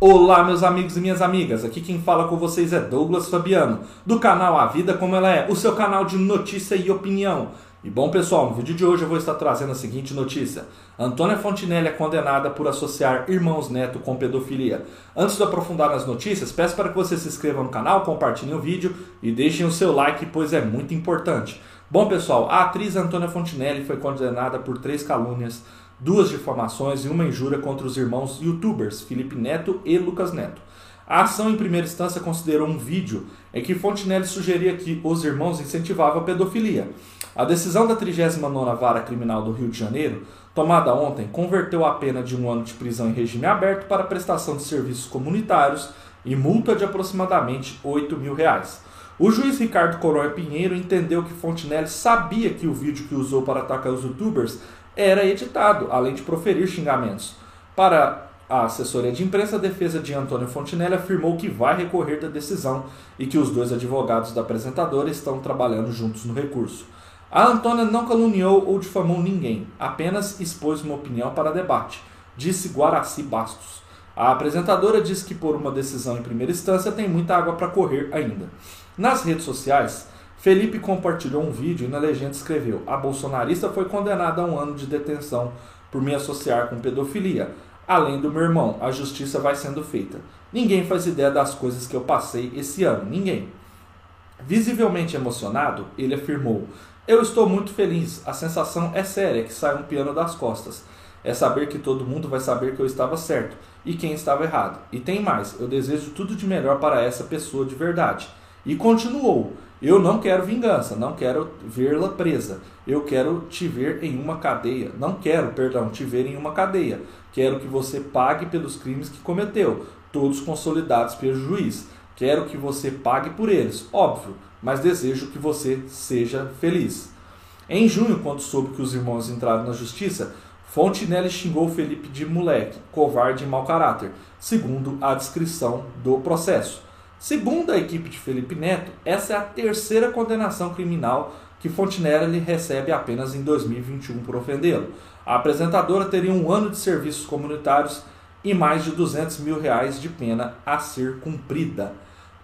Olá, meus amigos e minhas amigas. Aqui quem fala com vocês é Douglas Fabiano, do canal A Vida Como Ela É, o seu canal de notícia e opinião. E bom, pessoal, no vídeo de hoje eu vou estar trazendo a seguinte notícia: Antônia Fontinelli é condenada por associar irmãos Neto com pedofilia. Antes de aprofundar nas notícias, peço para que você se inscreva no canal, compartilhem o vídeo e deixem o seu like, pois é muito importante. Bom, pessoal, a atriz Antônia Fontinelli foi condenada por três calúnias duas difamações e uma injúria contra os irmãos youtubers Felipe Neto e Lucas Neto. A ação, em primeira instância, considerou um vídeo em que Fontenelle sugeria que os irmãos incentivavam a pedofilia. A decisão da 39ª Vara Criminal do Rio de Janeiro, tomada ontem, converteu a pena de um ano de prisão em regime aberto para prestação de serviços comunitários e multa de aproximadamente 8 mil reais. O juiz Ricardo Coronha Pinheiro entendeu que Fontenelle sabia que o vídeo que usou para atacar os youtubers era editado, além de proferir xingamentos. Para a assessoria de imprensa, a defesa de Antônio Fontinelli afirmou que vai recorrer da decisão e que os dois advogados da apresentadora estão trabalhando juntos no recurso. A Antônia não caluniou ou difamou ninguém, apenas expôs uma opinião para debate, disse Guaraci Bastos. A apresentadora disse que, por uma decisão em primeira instância, tem muita água para correr ainda. Nas redes sociais, Felipe compartilhou um vídeo e na legenda escreveu: A bolsonarista foi condenada a um ano de detenção por me associar com pedofilia. Além do meu irmão, a justiça vai sendo feita. Ninguém faz ideia das coisas que eu passei esse ano, ninguém. Visivelmente emocionado, ele afirmou: Eu estou muito feliz, a sensação é séria que sai um piano das costas. É saber que todo mundo vai saber que eu estava certo e quem estava errado. E tem mais, eu desejo tudo de melhor para essa pessoa de verdade. E continuou: Eu não quero vingança, não quero vê-la presa. Eu quero te ver em uma cadeia. Não quero, perdão, te ver em uma cadeia. Quero que você pague pelos crimes que cometeu, todos consolidados pelo juiz. Quero que você pague por eles, óbvio, mas desejo que você seja feliz. Em junho, quando soube que os irmãos entraram na justiça, Fontenelle xingou Felipe de moleque, covarde e mau caráter, segundo a descrição do processo. Segundo a equipe de Felipe Neto, essa é a terceira condenação criminal que Fontenelle recebe apenas em 2021 por ofendê-lo. A apresentadora teria um ano de serviços comunitários e mais de 200 mil reais de pena a ser cumprida.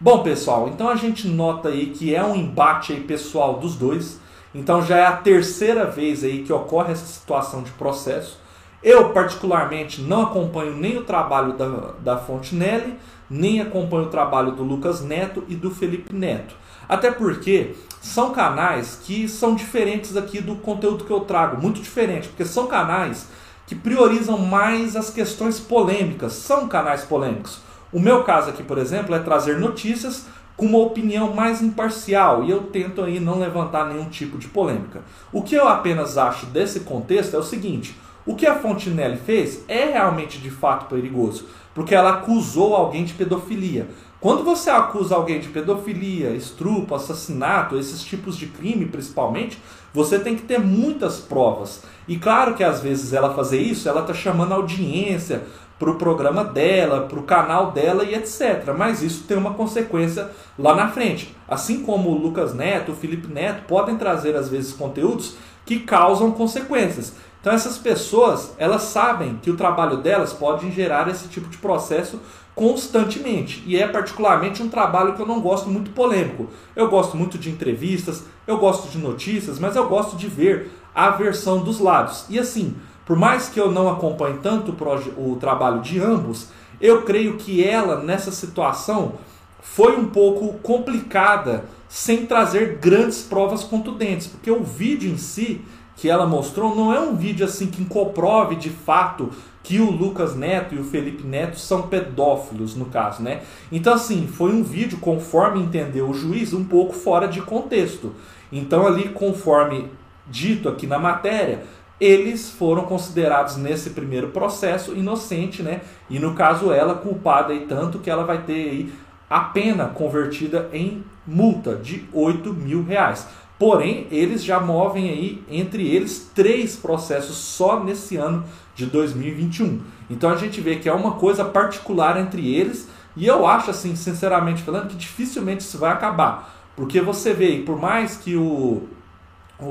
Bom, pessoal, então a gente nota aí que é um embate aí pessoal dos dois. Então já é a terceira vez aí que ocorre essa situação de processo. Eu, particularmente, não acompanho nem o trabalho da, da Fontenelle, nem acompanho o trabalho do Lucas Neto e do Felipe Neto. Até porque são canais que são diferentes aqui do conteúdo que eu trago, muito diferente, porque são canais que priorizam mais as questões polêmicas, são canais polêmicos. O meu caso aqui, por exemplo, é trazer notícias com uma opinião mais imparcial e eu tento aí não levantar nenhum tipo de polêmica. O que eu apenas acho desse contexto é o seguinte: o que a Fontenelle fez é realmente de fato perigoso, porque ela acusou alguém de pedofilia. Quando você acusa alguém de pedofilia, estupro, assassinato, esses tipos de crime principalmente, você tem que ter muitas provas. E claro que às vezes ela fazer isso, ela está chamando audiência para o programa dela, para o canal dela e etc. Mas isso tem uma consequência lá na frente. Assim como o Lucas Neto, o Felipe Neto podem trazer às vezes conteúdos que causam consequências. Então essas pessoas, elas sabem que o trabalho delas pode gerar esse tipo de processo constantemente. E é particularmente um trabalho que eu não gosto muito polêmico. Eu gosto muito de entrevistas, eu gosto de notícias, mas eu gosto de ver a versão dos lados. E assim, por mais que eu não acompanhe tanto o trabalho de ambos, eu creio que ela, nessa situação, foi um pouco complicada sem trazer grandes provas contundentes, porque o vídeo em si que ela mostrou não é um vídeo assim que comprove de fato que o Lucas Neto e o Felipe Neto são pedófilos, no caso, né? Então, assim, foi um vídeo, conforme entendeu o juiz, um pouco fora de contexto. Então, ali, conforme dito aqui na matéria, eles foram considerados nesse primeiro processo inocente, né? E no caso ela culpada e tanto que ela vai ter aí a pena convertida em multa de 8 mil reais. Porém, eles já movem aí entre eles três processos só nesse ano de 2021. Então a gente vê que é uma coisa particular entre eles e eu acho assim, sinceramente falando, que dificilmente isso vai acabar. Porque você vê, por mais que o,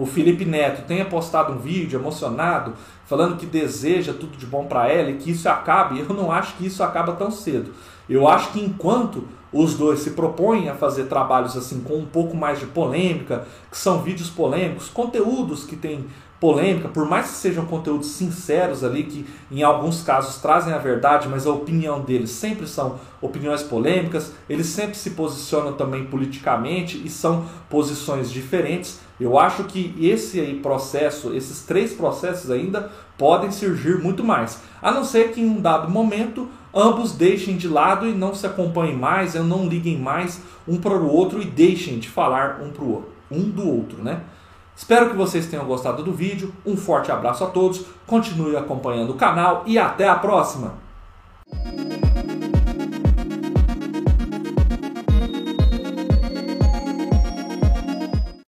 o Felipe Neto tenha postado um vídeo emocionado, falando que deseja tudo de bom para ela e que isso acabe, eu não acho que isso acaba tão cedo. Eu acho que enquanto os dois se propõem a fazer trabalhos assim com um pouco mais de polêmica, que são vídeos polêmicos, conteúdos que têm polêmica, por mais que sejam conteúdos sinceros ali, que em alguns casos trazem a verdade, mas a opinião deles sempre são opiniões polêmicas, eles sempre se posicionam também politicamente e são posições diferentes. Eu acho que esse aí processo, esses três processos ainda podem surgir muito mais, a não ser que em um dado momento ambos deixem de lado e não se acompanhem mais, não liguem mais um para o outro e deixem de falar um para um do outro, né? Espero que vocês tenham gostado do vídeo. Um forte abraço a todos, continue acompanhando o canal e até a próxima!